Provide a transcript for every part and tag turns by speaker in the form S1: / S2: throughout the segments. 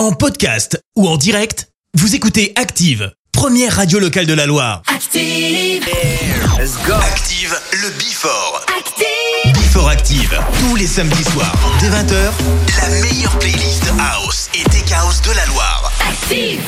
S1: En podcast ou en direct, vous écoutez Active, première radio locale de la Loire.
S2: Active.
S1: Let's go. Active, le Before. Active. Before Active, tous les samedis soirs, dès 20h, la meilleure playlist house et tech house de la Loire.
S2: Active.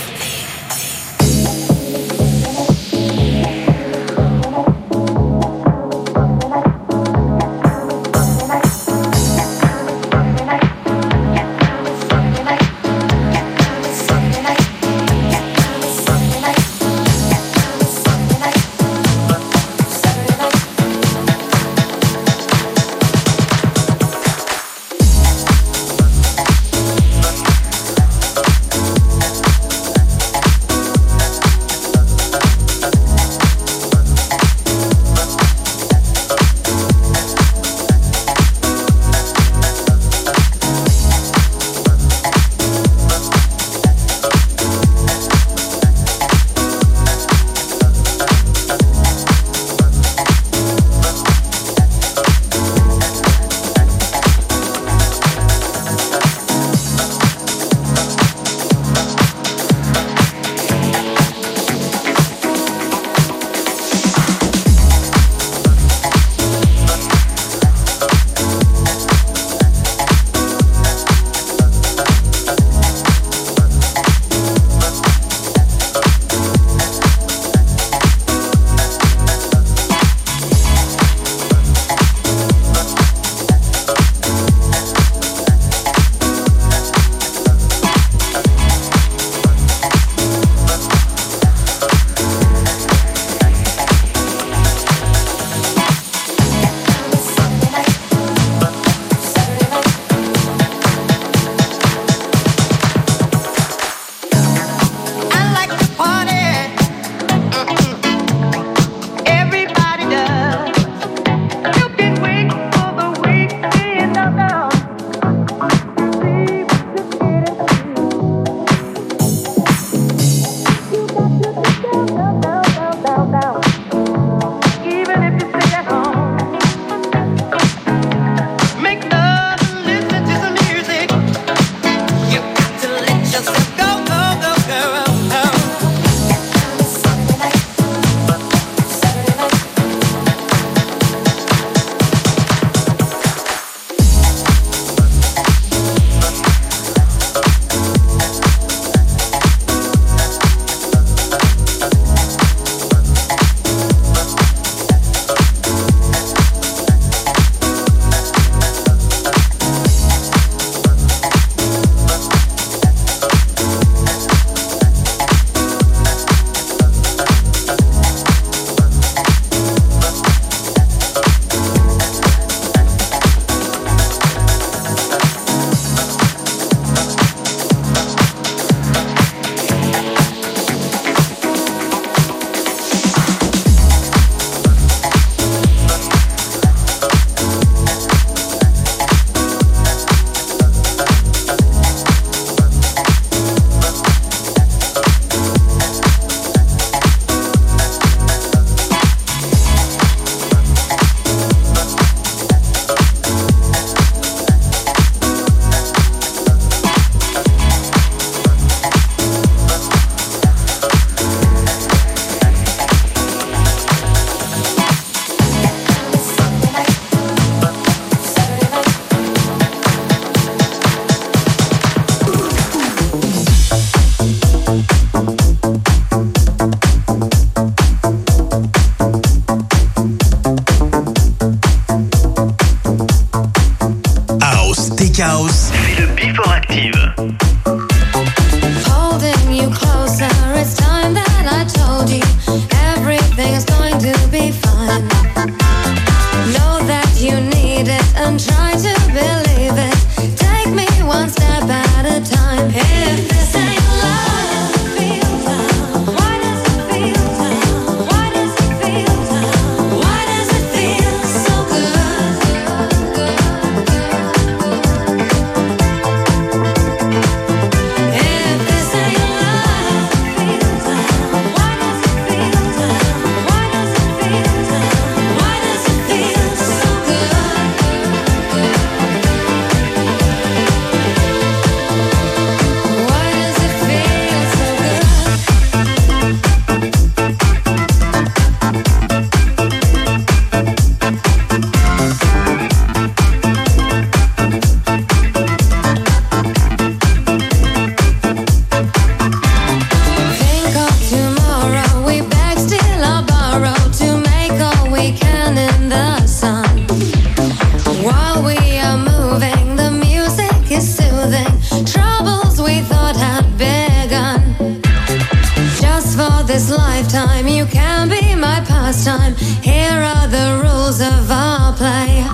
S3: This lifetime. You can be my pastime. Here are the rules of our play.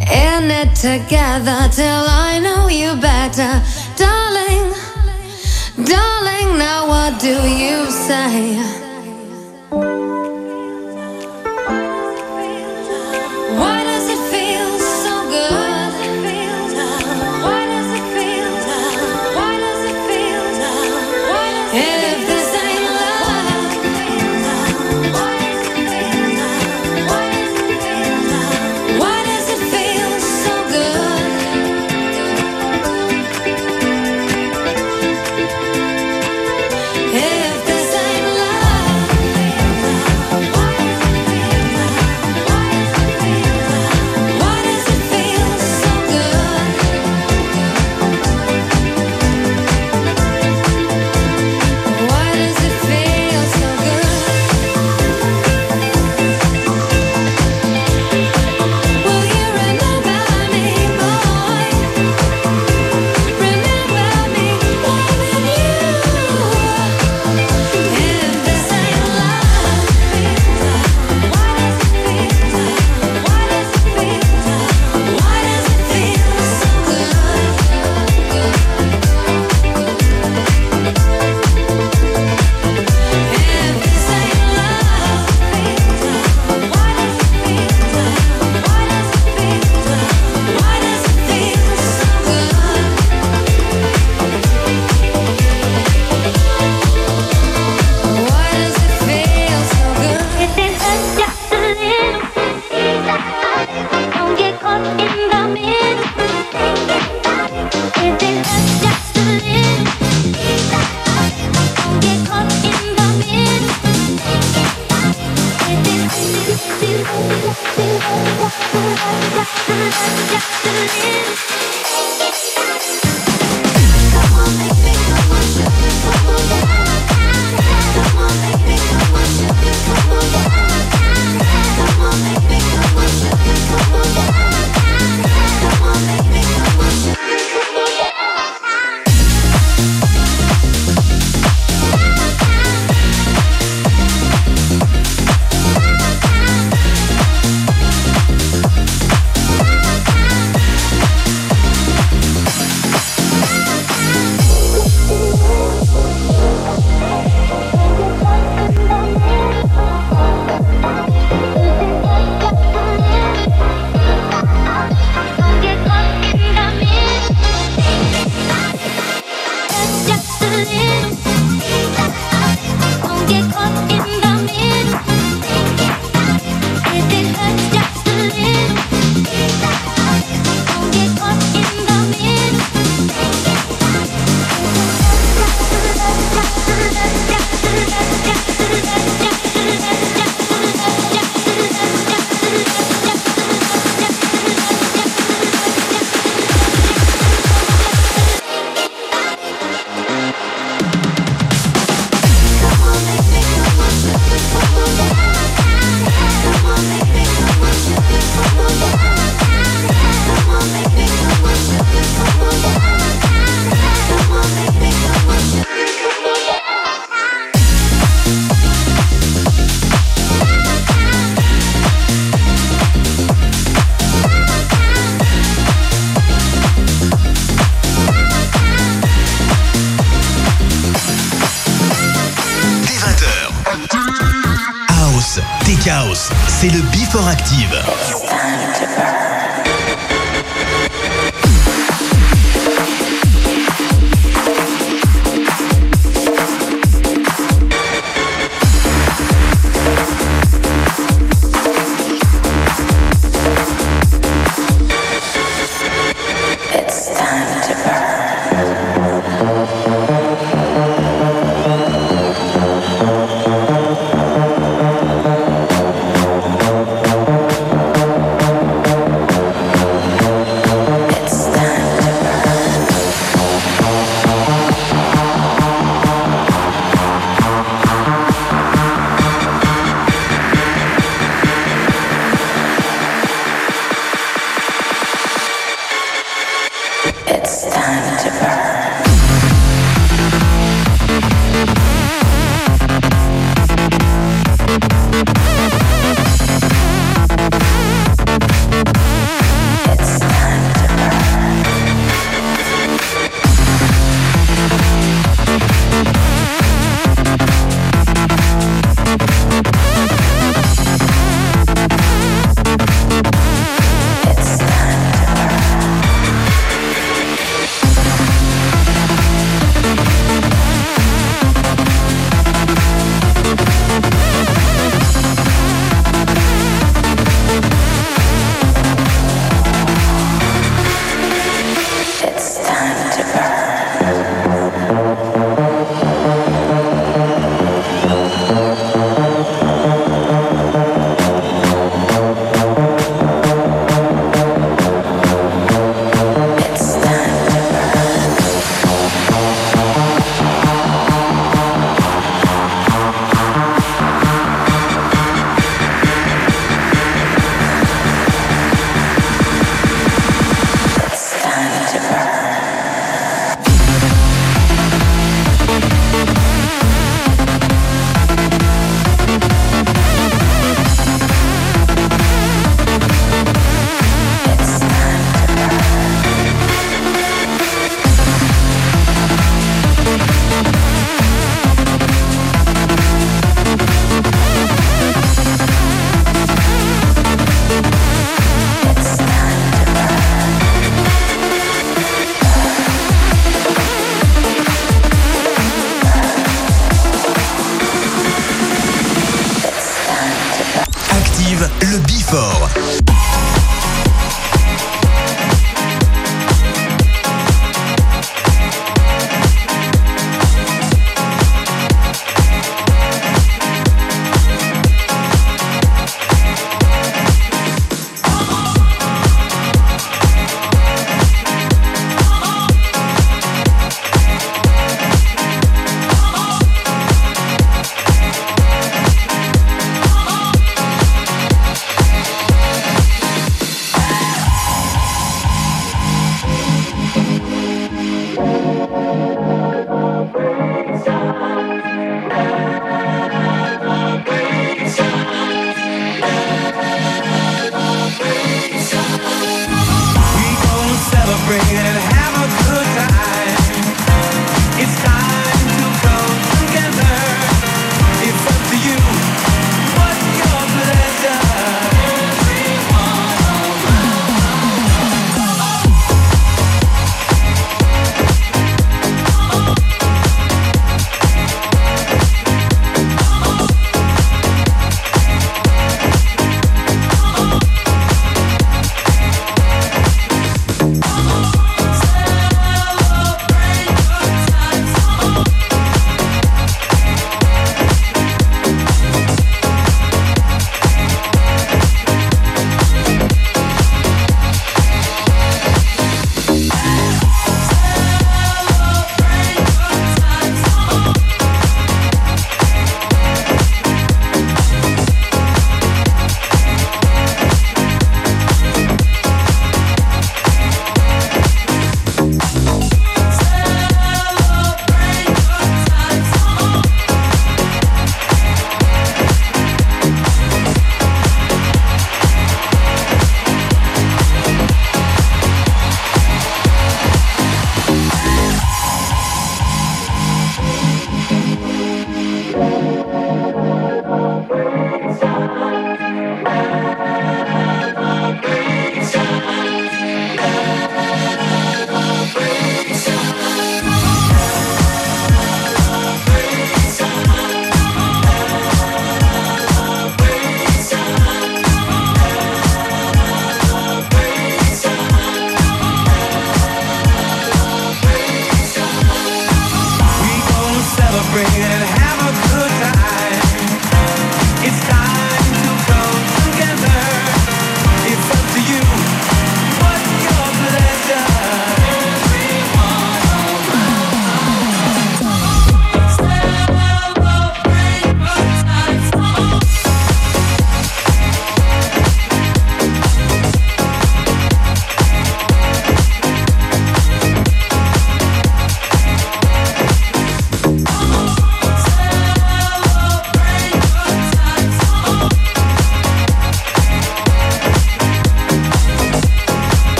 S3: In it together till I know you better. Darling, darling, now what do you say?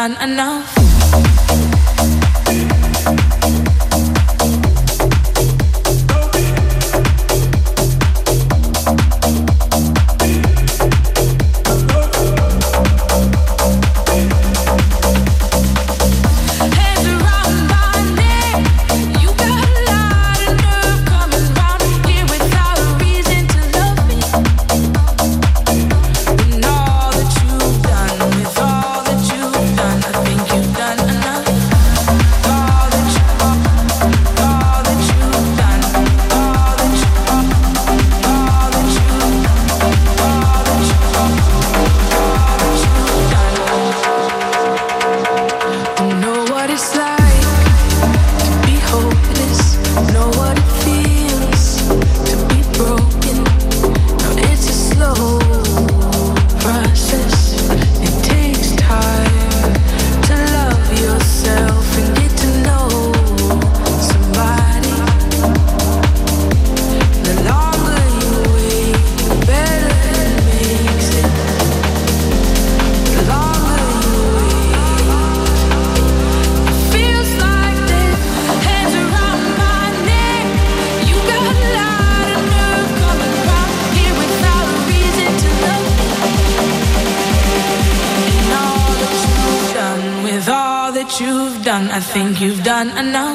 S4: done enough. Think you've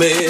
S5: me?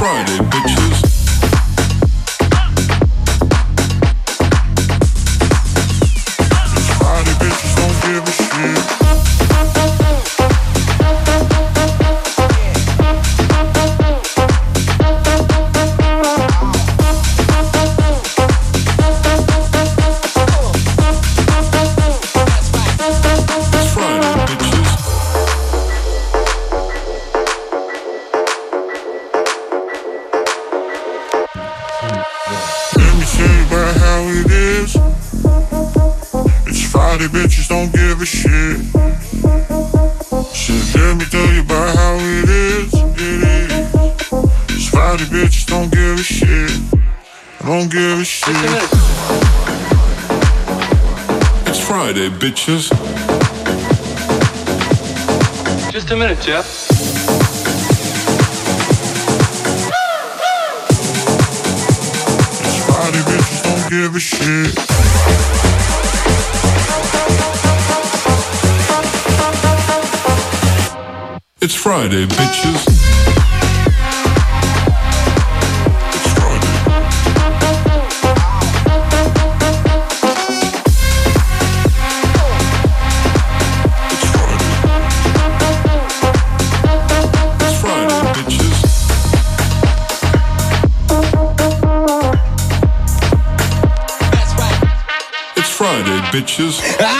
S6: Friday, bitch. pictures.
S7: Just a minute, Jeff.
S6: Body bitches don't give a shit. It's Friday, bitches. bitches.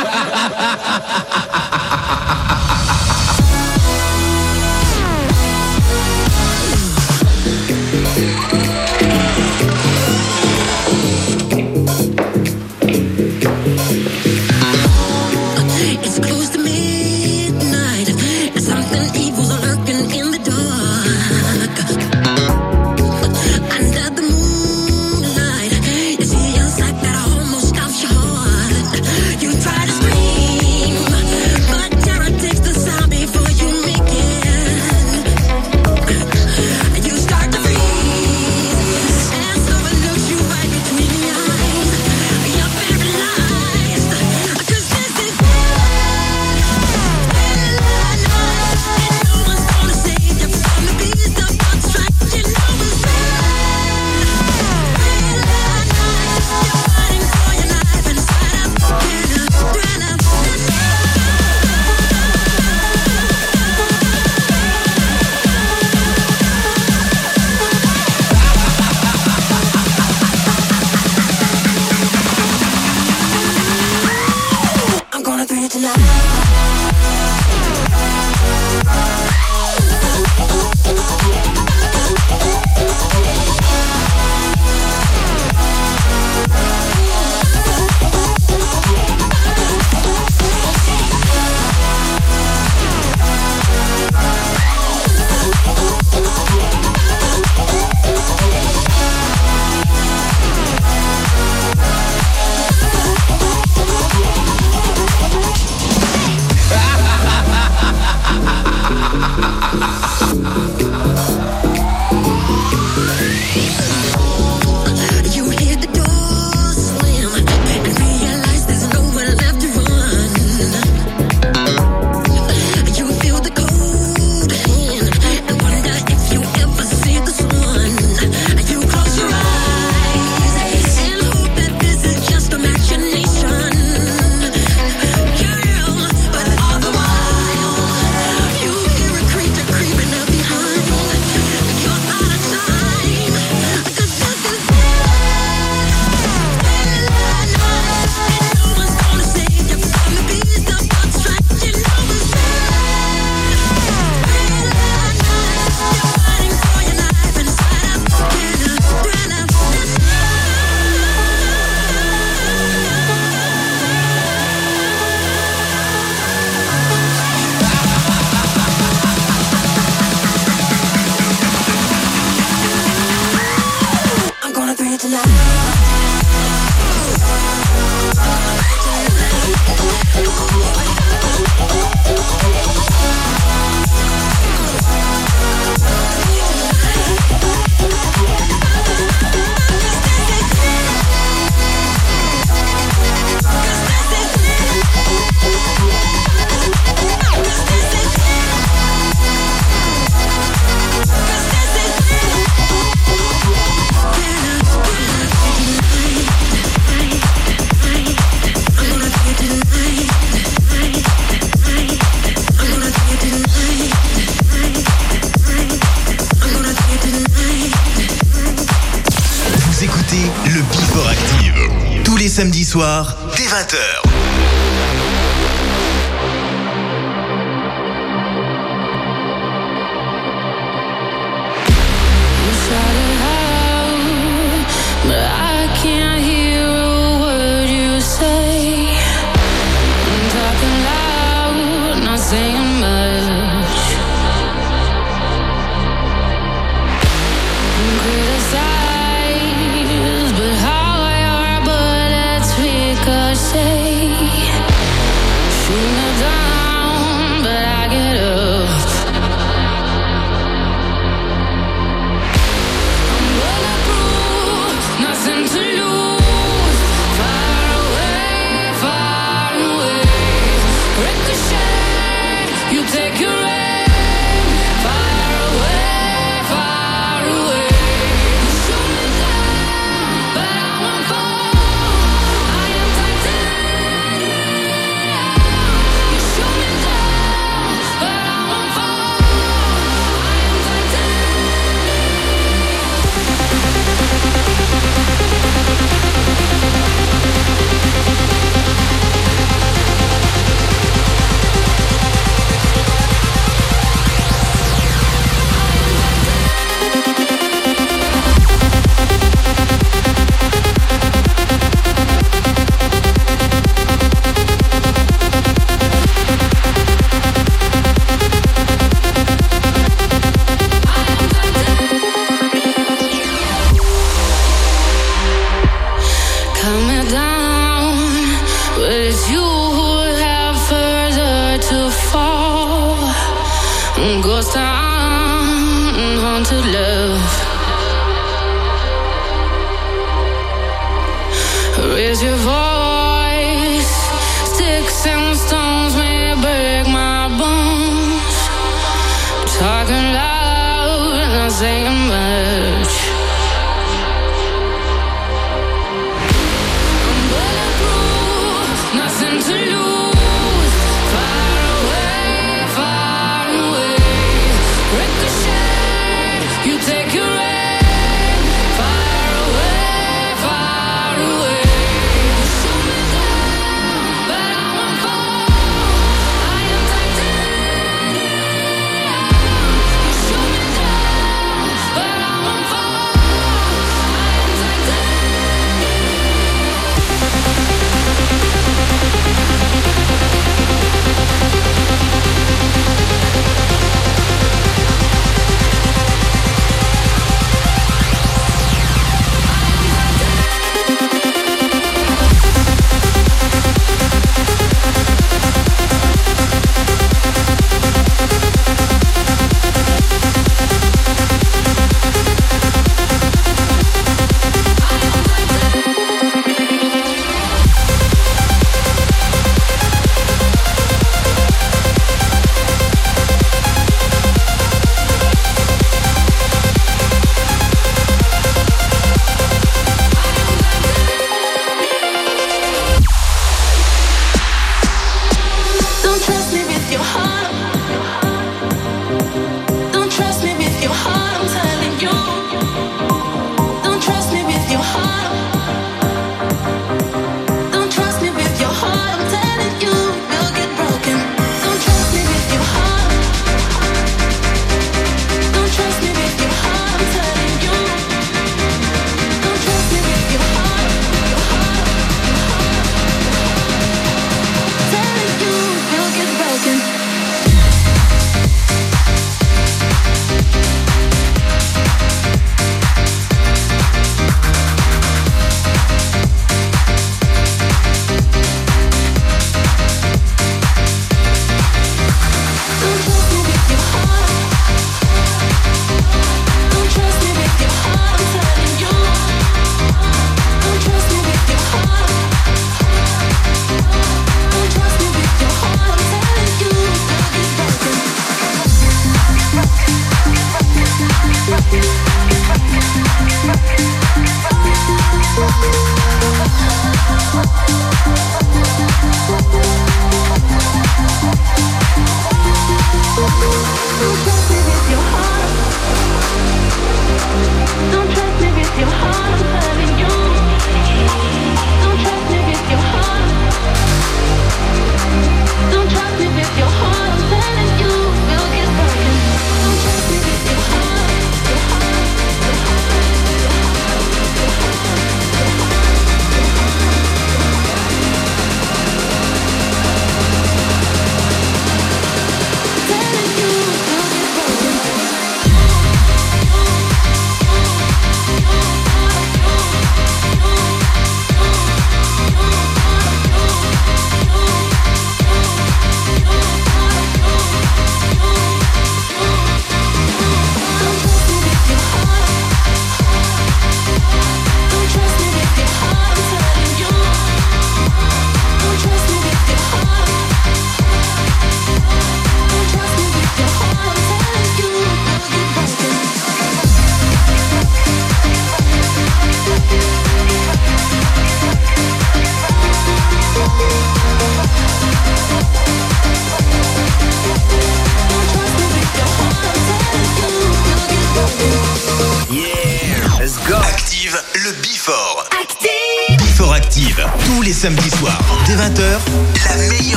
S8: victoire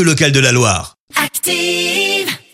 S8: radio locale de la Loire.